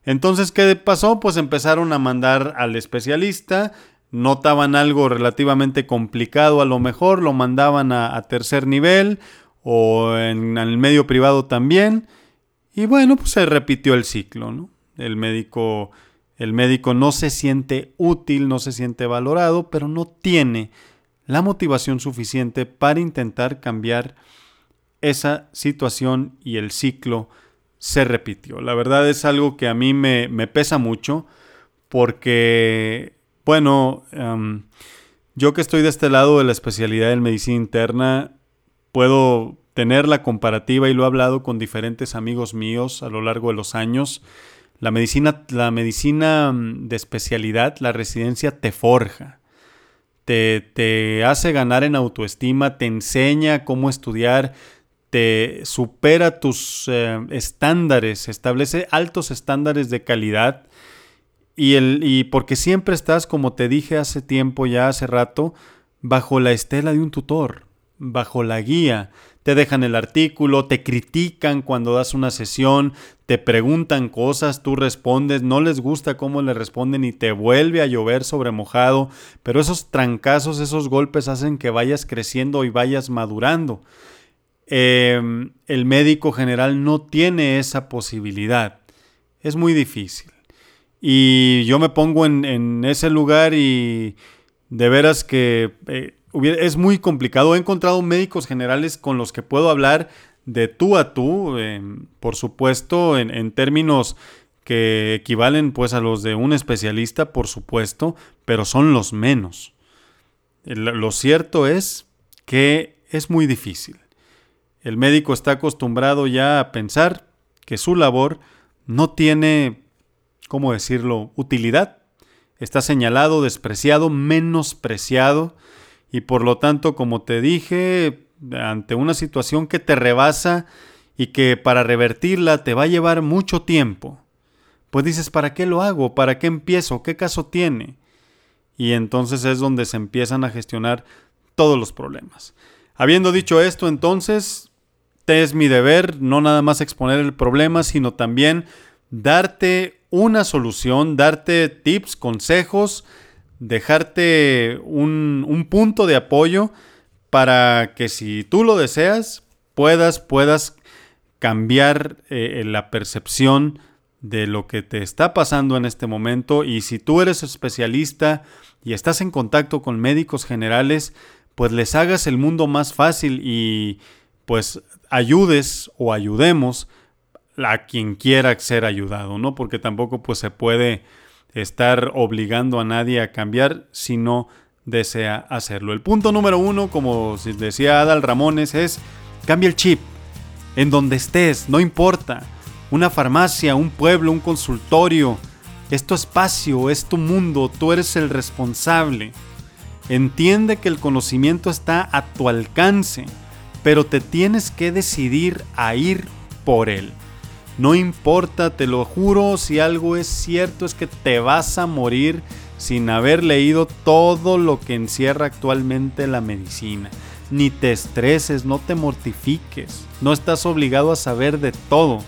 A: Entonces, ¿qué pasó? Pues empezaron a mandar al especialista, notaban algo relativamente complicado a lo mejor, lo mandaban a, tercer nivel o en, el medio privado también. Y bueno, pues se repitió el ciclo. El médico, el médico no se siente útil, no se siente valorado, pero no tiene la motivación suficiente para intentar cambiar esa situación y el ciclo se repitió. La verdad es algo que a mí me, pesa mucho porque, bueno, em, yo que estoy de este lado de la especialidad en medicina interna, puedo tener la comparativa y lo he hablado con diferentes amigos míos a lo largo de los años la medicina, la medicina mm, de especialidad, la residencia te forja, te, te hace ganar en autoestima, te enseña cómo estudiar, te supera tus eh, estándares, establece altos estándares de calidad y, el, y porque siempre estás, como te dije hace tiempo, ya hace rato, bajo la estela de un tutor, bajo la guía te dejan el artículo, te critican cuando das una sesión, te preguntan cosas, tú respondes, no les gusta cómo le responden y te vuelve a llover sobre mojado, pero esos trancazos, esos golpes hacen que vayas creciendo y vayas madurando. Em, el médico general no tiene esa posibilidad. Es muy difícil. Y yo me pongo en, ese lugar y de veras que eh, es muy complicado. He encontrado médicos generales con los que puedo hablar de tú a tú, em, por supuesto, en, términos que equivalen pues a los de un especialista, por supuesto, pero son los menos. Lo cierto es que es muy difícil. El médico está acostumbrado ya a pensar que su labor no tiene, ¿cómo decirlo?, utilidad. Está señalado, despreciado, menospreciado y por lo tanto, como te dije, ante una situación que te rebasa y que para revertirla te va a llevar mucho tiempo, pues dices, ¿para qué lo hago? ¿Para qué empiezo? ¿Qué caso tiene? Y entonces es donde se empiezan a gestionar todos los problemas. Habiendo dicho esto, entonces, te es mi deber no nada más exponer el problema, sino también darte una solución, darte tips, consejos, dejarte un, punto de apoyo para que si tú lo deseas, puedas, puedas cambiar eh, la percepción de lo que te está pasando en este momento. Y si tú eres especialista y estás en contacto con médicos generales, pues les hagas el mundo más fácil y pues ayudes o ayudemos a quien quiera ser ayudado, ¿no? Porque tampoco pues se puede estar obligando a nadie a cambiar si no desea hacerlo. El punto número uno, como decía Adal Ramones, es cambia el chip. En donde estés, no importa. Una farmacia, un pueblo, un consultorio. Es tu espacio, es tu mundo, tú eres el responsable. Entiende que el conocimiento está a tu alcance, pero te tienes que decidir a ir por él. No importa, te lo juro, si algo es cierto es que te vas a morir sin haber leído todo lo que encierra actualmente la medicina. Ni te estreses, no te mortifiques, no estás obligado a saber de todo.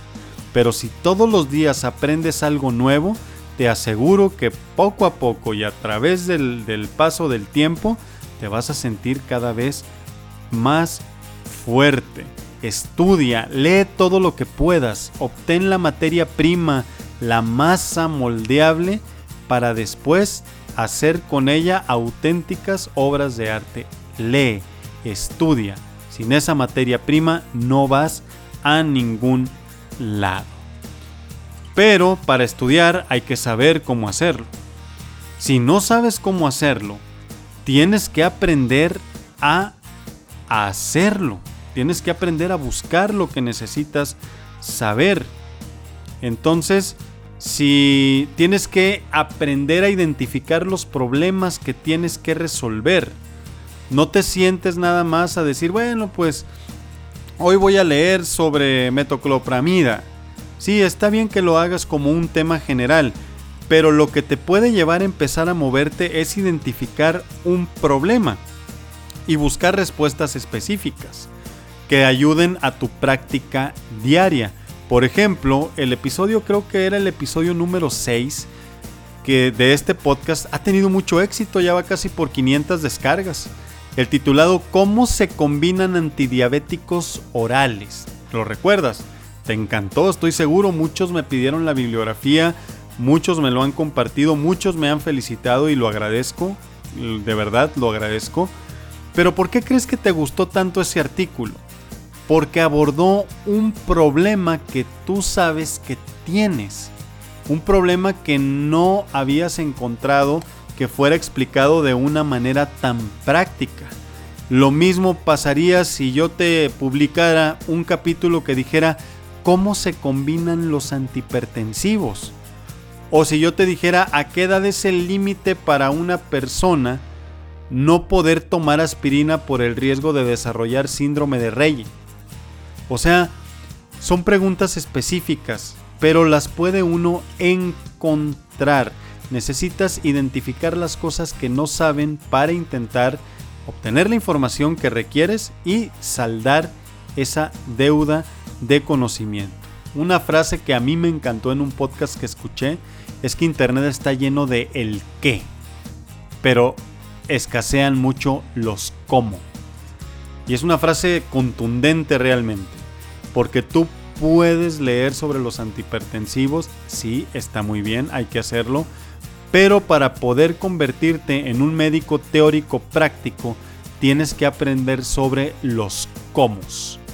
A: Pero si todos los días aprendes algo nuevo, te aseguro que poco a poco y a través del, del paso del tiempo, te vas a sentir cada vez más fuerte Estudia, lee todo lo que puedas, obtén la materia prima, la masa moldeable, para después hacer con ella auténticas obras de arte. Lee, estudia. Sin esa materia prima no vas a ningún lado. Pero para estudiar hay que saber cómo hacerlo. Si no sabes cómo hacerlo, tienes que aprender a hacerlo. Tienes que aprender a buscar lo que necesitas saber. Entonces, si tienes que aprender a identificar los problemas que tienes que resolver, no te sientes nada más a decir, bueno, pues hoy voy a leer sobre metoclopramida. Sí, está bien que lo hagas como un tema general, pero lo que te puede llevar a empezar a moverte es identificar un problema y buscar respuestas específicas que ayuden a tu práctica diaria. Por ejemplo, el episodio creo que era el episodio número 6 que de este podcast ha tenido mucho éxito, ya va casi por 500 descargas. El titulado ¿Cómo se combinan antidiabéticos orales? ¿Lo recuerdas? Te encantó, estoy seguro, muchos me pidieron la bibliografía, muchos me lo han compartido, muchos me han felicitado y lo agradezco, de verdad lo agradezco. Pero ¿por qué crees que te gustó tanto ese artículo? porque abordó un problema que tú sabes que tienes. Un problema que no habías encontrado que fuera explicado de una manera tan práctica. Lo mismo pasaría si yo te publicara un capítulo que dijera cómo se combinan los antihipertensivos. O si yo te dijera a qué edad es el límite para una persona no poder tomar aspirina por el riesgo de desarrollar síndrome de Rey. O sea, son preguntas específicas, pero las puede uno encontrar. Necesitas identificar las cosas que no saben para intentar obtener la información que requieres y saldar esa deuda de conocimiento. Una frase que a mí me encantó en un podcast que escuché es que Internet está lleno de el qué, pero escasean mucho los cómo. Y es una frase contundente realmente porque tú puedes leer sobre los antihipertensivos, sí, está muy bien, hay que hacerlo, pero para poder convertirte en un médico teórico práctico, tienes que aprender sobre los cómo,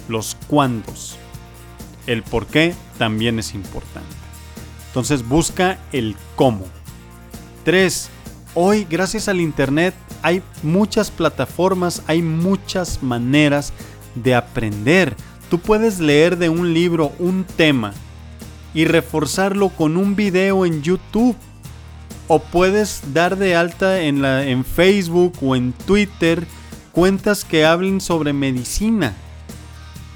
A: los cuándos. El por qué también es importante. Entonces busca el cómo. 3. Hoy, gracias al Internet, hay muchas plataformas, hay muchas maneras de aprender. Tú puedes leer de un libro un tema y reforzarlo con un video en YouTube. O puedes dar de alta en, la, en Facebook o en Twitter cuentas que hablen sobre medicina.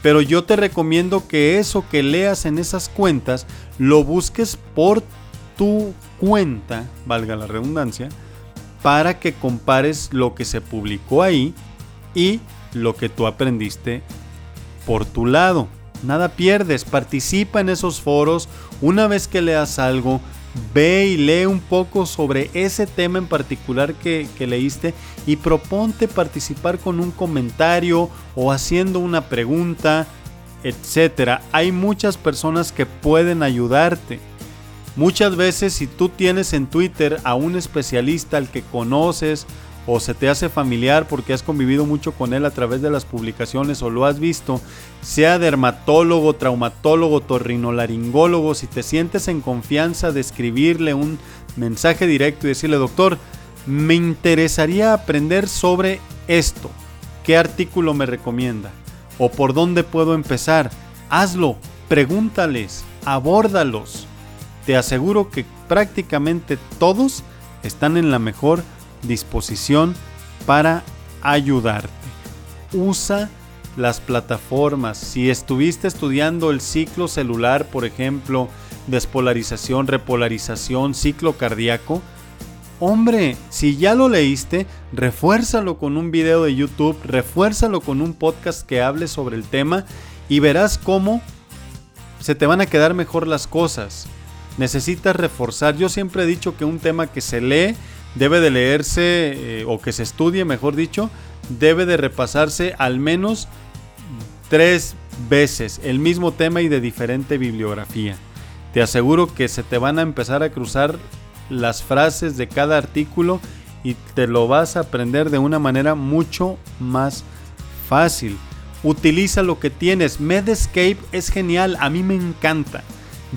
A: Pero yo te recomiendo que eso que leas en esas cuentas lo busques por tu cuenta, valga la redundancia, para que compares lo que se publicó ahí y lo que tú aprendiste por tu lado. Nada pierdes, participa en esos foros. Una vez que leas algo, ve y lee un poco sobre ese tema en particular que, leíste y proponte participar con un comentario o haciendo una pregunta, etc. Hay muchas personas que pueden ayudarte. Muchas veces si tú tienes en Twitter a un especialista al que conoces o se te hace familiar porque has convivido mucho con él a través de las publicaciones o lo has visto, sea dermatólogo, traumatólogo, torrinolaringólogo, si te sientes en confianza de escribirle un mensaje directo y decirle, doctor, me interesaría aprender sobre esto, ¿qué artículo me recomienda? ¿O por dónde puedo empezar? Hazlo, pregúntales, abórdalos. Te aseguro que prácticamente todos están en la mejor disposición para ayudarte. Usa las plataformas. Si estuviste estudiando el ciclo celular, por ejemplo, despolarización, repolarización, ciclo cardíaco, hombre, si ya lo leíste, refuérzalo con un video de YouTube, refuérzalo con un podcast que hable sobre el tema y verás cómo se te van a quedar mejor las cosas. Necesitas reforzar. Yo siempre he dicho que un tema que se lee debe de leerse eh, o que se estudie, mejor dicho, debe de repasarse al menos tres veces el mismo tema y de diferente bibliografía. Te aseguro que se te van a empezar a cruzar las frases de cada artículo y te lo vas a aprender de una manera mucho más fácil. Utiliza lo que tienes. Medscape es genial, a mí me encanta.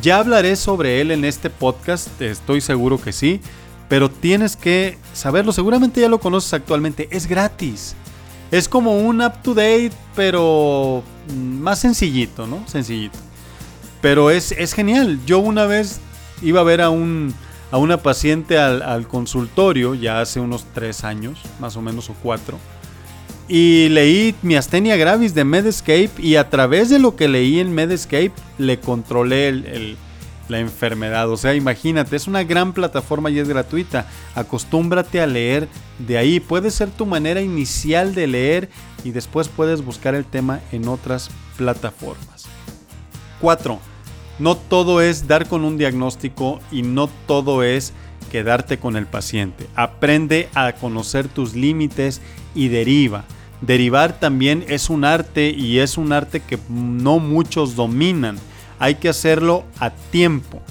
A: Ya hablaré sobre él en este podcast, estoy seguro que sí, pero tienes que saberlo. Seguramente ya lo conoces actualmente, es gratis. Es como un up to date, pero más sencillito, ¿no? Sencillito. Pero es, es genial. Yo una vez iba a ver a, un, a una paciente al, al consultorio, ya hace unos tres años, más o menos, o cuatro y leí mi astenia gravis de Medscape y a través de lo que leí en Medscape le controlé la enfermedad. O sea, imagínate, es una gran plataforma y es gratuita. Acostúmbrate a leer de ahí. Puede ser tu manera inicial de leer y después puedes buscar el tema en otras plataformas. 4. No todo es dar con un diagnóstico y no todo es quedarte con el paciente. Aprende a conocer tus límites y deriva. Derivar también es un arte y es un arte que no muchos dominan. Hay que hacerlo a tiempo.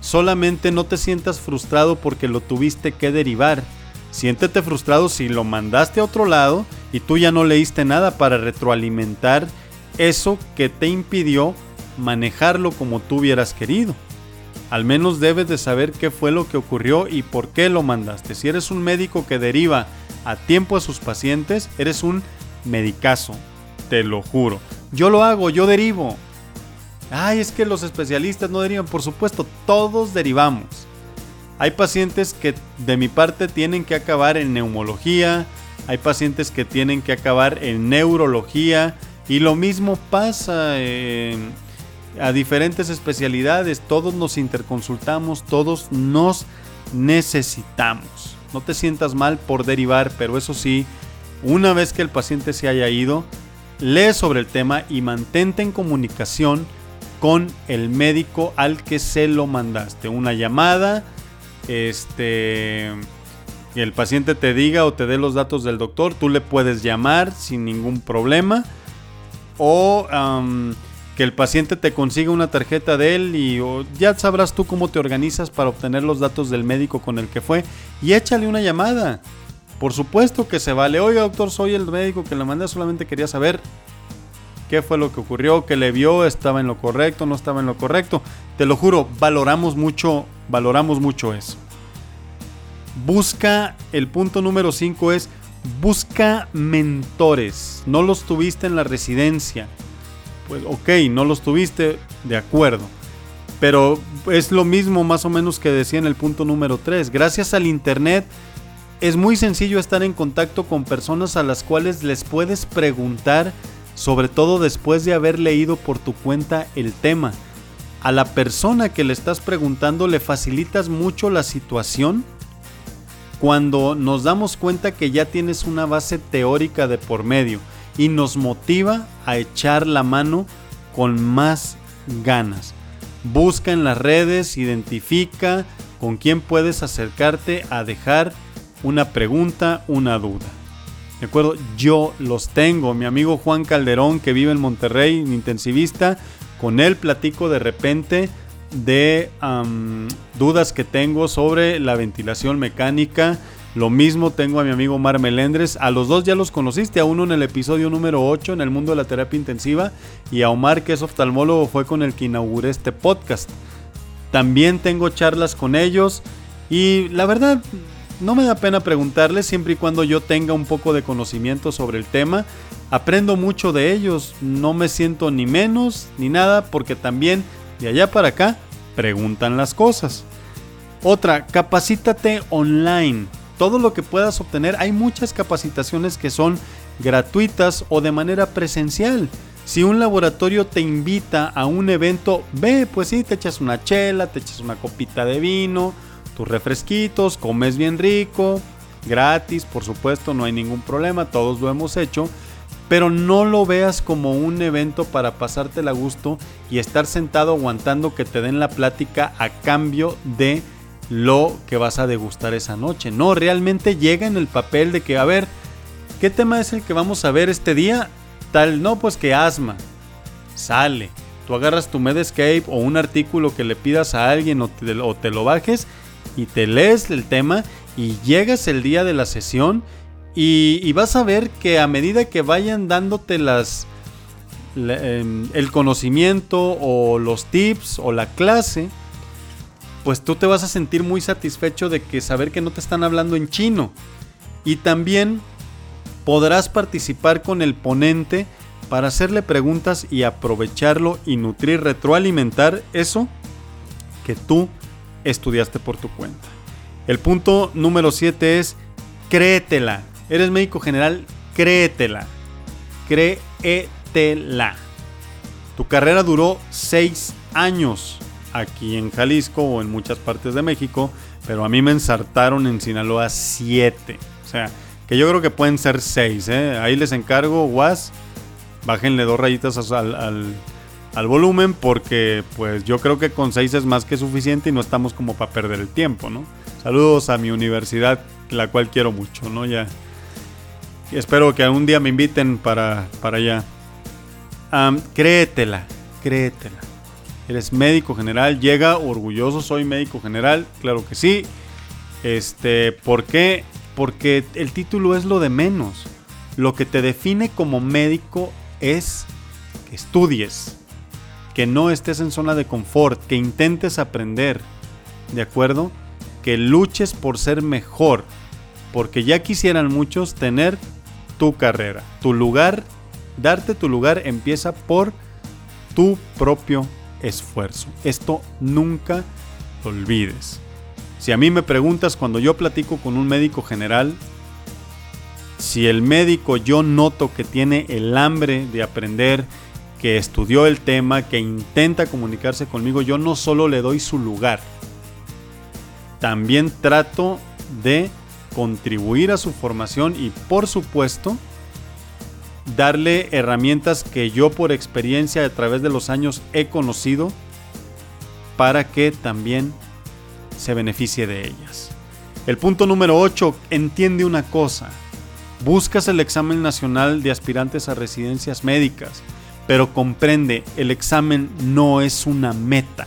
A: Solamente no te sientas frustrado porque lo tuviste que derivar. Siéntete frustrado si lo mandaste a otro lado y tú ya no leíste nada para retroalimentar eso que te impidió manejarlo como tú hubieras querido. Al menos debes de saber qué fue lo que ocurrió y por qué lo mandaste. Si eres un médico que deriva a tiempo a sus pacientes, eres un medicazo, te lo juro. Yo lo hago, yo derivo. Ay, es que los especialistas no derivan, por supuesto, todos derivamos. Hay pacientes que de mi parte tienen que acabar en neumología, hay pacientes que tienen que acabar en neurología y lo mismo pasa a diferentes especialidades, todos nos interconsultamos, todos nos necesitamos. No te sientas mal por derivar, pero eso sí, una vez que el paciente se haya ido, lee sobre el tema y mantente en comunicación con el médico al que se lo mandaste. Una llamada, este, el paciente te diga o te dé los datos del doctor, tú le puedes llamar sin ningún problema. O que el paciente te consiga una tarjeta de él y ya sabrás tú cómo te organizas para obtener los datos del médico con el que fue y échale una llamada. Por supuesto que se vale. Oiga, doctor, soy el médico que le mandé, solamente quería saber qué fue lo que ocurrió, qué le vio, estaba en lo correcto, no estaba en lo correcto. Te lo juro, valoramos mucho, valoramos mucho eso. Busca, el punto número 5 es busca mentores. No los tuviste en la residencia pues ok, no los tuviste, de acuerdo. Pero es lo mismo más o menos que decía en el punto número 3. Gracias al Internet es muy sencillo estar en contacto con personas a las cuales les puedes preguntar, sobre todo después de haber leído por tu cuenta el tema. A la persona que le estás preguntando le facilitas mucho la situación cuando nos damos cuenta que ya tienes una base teórica de por medio y nos motiva a echar la mano con más ganas. Busca en las redes, identifica con quién puedes acercarte a dejar una pregunta, una duda. ¿De acuerdo? Yo los tengo. Mi amigo Juan Calderón, que vive en Monterrey, intensivista, con él platico de repente de dudas que tengo sobre la ventilación mecánica, lo mismo tengo a mi amigo Mar Melendres. A los dos ya los conociste, a uno en el episodio número 8 en el mundo de la terapia intensiva y a Omar que es oftalmólogo fue con el que inauguré este podcast. También tengo charlas con ellos y la verdad no me da pena preguntarles siempre y cuando yo tenga un poco de conocimiento sobre el tema. Aprendo mucho de ellos, no me siento ni menos ni nada porque también de allá para acá preguntan las cosas. Otra, capacítate online. Todo lo que puedas obtener. Hay muchas capacitaciones que son gratuitas o de manera presencial. Si un laboratorio te invita a un evento, ve, pues sí, te echas una chela, te echas una copita de vino, tus refresquitos, comes bien rico, gratis, por supuesto, no hay ningún problema, todos lo hemos hecho, pero no lo veas como un evento para pasártela a gusto y estar sentado aguantando que te den la plática a cambio de lo que vas a degustar esa noche. No, realmente llega en el papel de que, a ver, ¿qué tema es el que vamos a ver este día? Tal, no, pues que asma. Sale. Tú agarras tu Medscape o un artículo que le pidas a alguien o te, lo bajes y te lees el tema y llegas el día de la sesión y, vas a ver que a medida que vayan dándote las em, el conocimiento o los tips o la clase, pues tú te vas a sentir muy satisfecho de que saber que no te están hablando en chino. Y también podrás participar con el ponente para hacerle preguntas y aprovecharlo y nutrir, retroalimentar eso que tú estudiaste por tu cuenta. El punto número 7 es créetela. Eres médico general, créetela. Créetela. Tu carrera duró 6 años aquí en Jalisco o en muchas partes de México, pero a mí me ensartaron en Sinaloa 7. O sea, que yo creo que pueden ser 6. ¿eh? Ahí les encargo, Was, bájenle dos rayitas al, al, volumen porque pues yo creo que con 6 es más que suficiente y no estamos como para perder el tiempo, ¿no? Saludos a mi universidad, la cual quiero mucho, ¿no? Ya. espero que algún día me inviten para, para allá. créetela, créetela. Eres médico general, llega orgulloso, soy médico general, claro que sí. Este, ¿por qué? Porque el título es lo de menos. Lo que te define como médico es que estudies, que no estés en zona de confort, que intentes aprender, ¿de acuerdo? Que luches por ser mejor, porque ya quisieran muchos tener tu carrera, tu lugar, darte tu lugar empieza por tu propio esfuerzo. Esto nunca olvides. Si a mí me preguntas cuando yo platico con un médico general, si el médico yo noto que tiene el hambre de aprender, que estudió el tema, que intenta comunicarse conmigo, yo no solo le doy su lugar, también trato de contribuir a su formación y por supuesto darle herramientas que yo por experiencia a través de los años he conocido para que también se beneficie de ellas. El punto número 8, entiende una cosa. Buscas el examen nacional de aspirantes a residencias médicas, pero comprende, el examen no es una meta.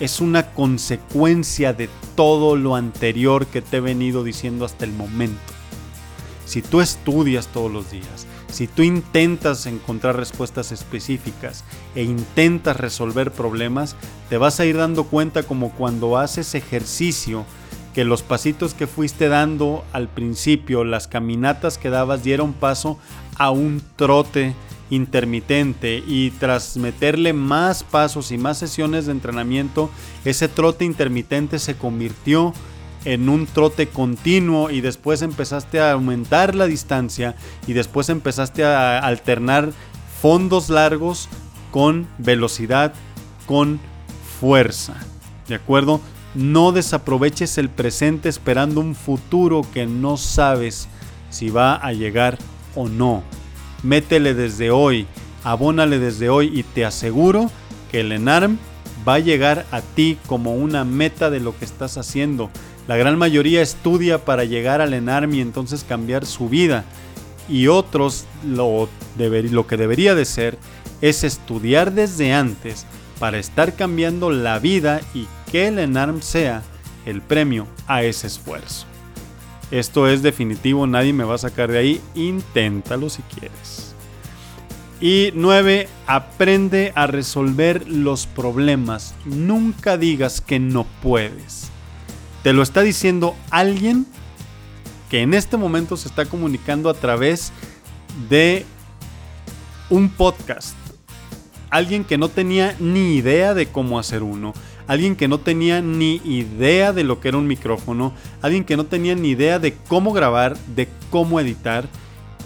A: Es una consecuencia de todo lo anterior que te he venido diciendo hasta el momento. Si tú estudias todos los días, si tú intentas encontrar respuestas específicas e intentas resolver problemas, te vas a ir dando cuenta como cuando haces ejercicio, que los pasitos que fuiste dando al principio, las caminatas que dabas dieron paso a un trote intermitente. Y tras meterle más pasos y más sesiones de entrenamiento, ese trote intermitente se convirtió en un trote continuo y después empezaste a aumentar la distancia y después empezaste a alternar fondos largos con velocidad, con fuerza. ¿De acuerdo? No desaproveches el presente esperando un futuro que no sabes si va a llegar o no. Métele desde hoy, abónale desde hoy y te aseguro que el ENARM va a llegar a ti como una meta de lo que estás haciendo. La gran mayoría estudia para llegar al ENARM y entonces cambiar su vida. Y otros lo, lo que debería de ser es estudiar desde antes para estar cambiando la vida y que el ENARM sea el premio a ese esfuerzo. Esto es definitivo, nadie me va a sacar de ahí, inténtalo si quieres. Y 9. Aprende a resolver los problemas. Nunca digas que no puedes. Te lo está diciendo alguien que en este momento se está comunicando a través de un podcast. Alguien que no tenía ni idea de cómo hacer uno. alguien que no tenía ni idea de lo que era un micrófono, alguien que no tenía ni idea de cómo grabar, de cómo editar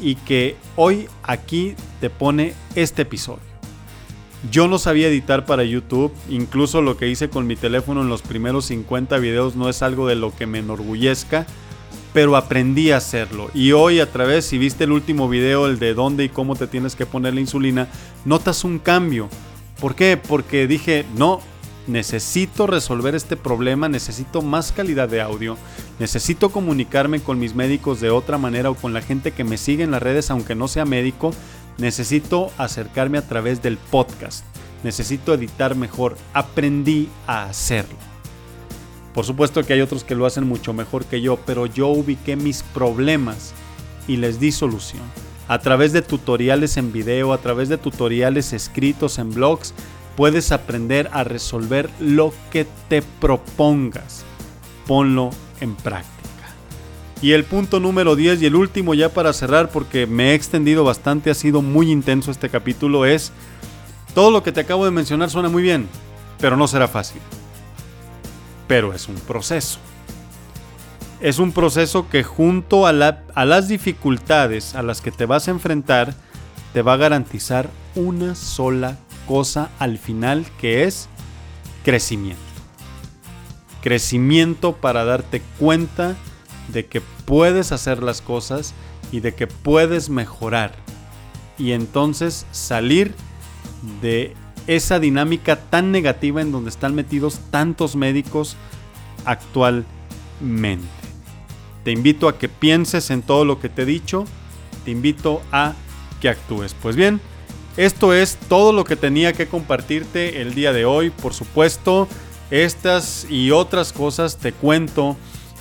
A: y que hoy aquí te pone este episodio. Yo no sabía editar para YouTube, incluso lo que hice con mi teléfono en los primeros 50 videos no es algo de lo que me enorgullezca, pero aprendí a hacerlo. Y hoy a través, si viste el último video, el de dónde y cómo te tienes que poner la insulina, notas un cambio. ¿Por qué? Porque dije, no, necesito resolver este problema, necesito más calidad de audio, necesito comunicarme con mis médicos de otra manera o con la gente que me sigue en las redes aunque no sea médico, necesito acercarme a través del podcast, necesito editar mejor, aprendí a hacerlo. Por supuesto que hay otros que lo hacen mucho mejor que yo, pero yo ubiqué mis problemas y les di solución. A través de tutoriales en video, a través de tutoriales escritos en blogs, puedes aprender a resolver lo que te propongas. Ponlo en práctica. Y el punto número 10 y el último ya para cerrar porque me he extendido bastante, ha sido muy intenso este capítulo, es todo lo que te acabo de mencionar suena muy bien, pero no será fácil. Pero es un proceso. Es un proceso que junto a, a las dificultades a las que te vas a enfrentar, te va a garantizar una sola cosa al final que es crecimiento. Crecimiento para darte cuenta de que puedes hacer las cosas y de que puedes mejorar. Y entonces salir de esa dinámica tan negativa en donde están metidos tantos médicos actualmente. Te invito a que pienses en todo lo que te he dicho. Te invito a que actúes. Pues bien, esto es todo lo que tenía que compartirte el día de hoy. Por supuesto, estas y otras cosas te cuento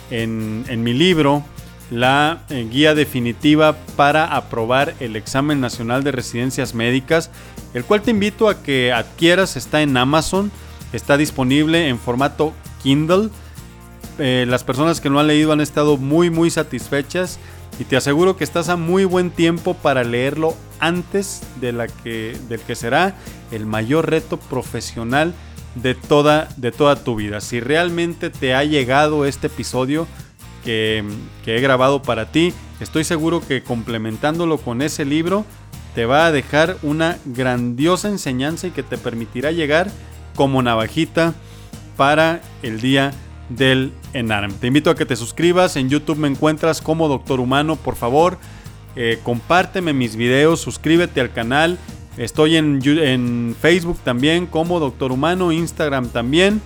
A: en, mi libro, la eh, guía definitiva para aprobar el examen nacional de residencias médicas, el cual te invito a que adquieras, está en Amazon, está disponible en formato Kindle. Eh, las personas que lo han leído han estado muy muy satisfechas y te aseguro que estás a muy buen tiempo para leerlo antes de la que, del que será el mayor reto profesional de toda, de toda tu vida. Si realmente te ha llegado este episodio que, que he grabado para ti, estoy seguro que complementándolo con ese libro te va a dejar una grandiosa enseñanza y que te permitirá llegar como navajita para el día del ENARM. Te invito a que te suscribas, en YouTube me encuentras como Doctor Humano, por favor, eh, compárteme mis videos, suscríbete al canal, estoy en, Facebook también como Doctor Humano, Instagram también.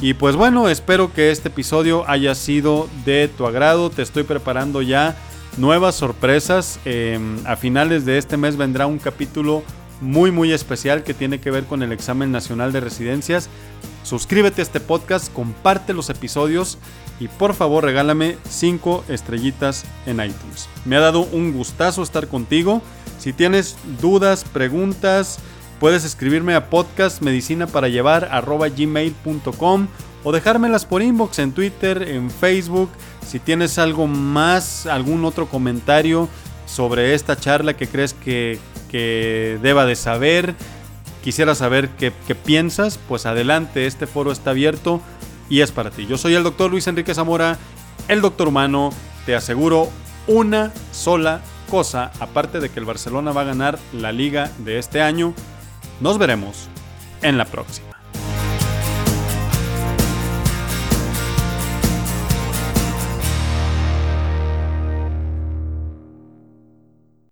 A: Y pues bueno, espero que este episodio haya sido de tu agrado, te estoy preparando ya nuevas sorpresas, em, a finales de este mes vendrá un capítulo muy muy especial que tiene que ver con el examen nacional de residencias. Suscríbete a este podcast, comparte los episodios y por favor regálame 5 estrellitas en iTunes. Me ha dado un gustazo estar contigo. Si tienes dudas, preguntas, puedes escribirme a podcastmedicina.para-llevar@gmail.com o dejármelas por inbox en Twitter, en Facebook. Si tienes algo más, algún otro comentario sobre esta charla que crees que, que deba de saber, quisiera saber qué, piensas, pues adelante, este foro está abierto y es para ti. Yo soy el doctor Luis Enrique Zamora, el doctor humano, te aseguro una sola cosa, aparte de que el Barcelona va a ganar la liga de este año, nos veremos en la próxima.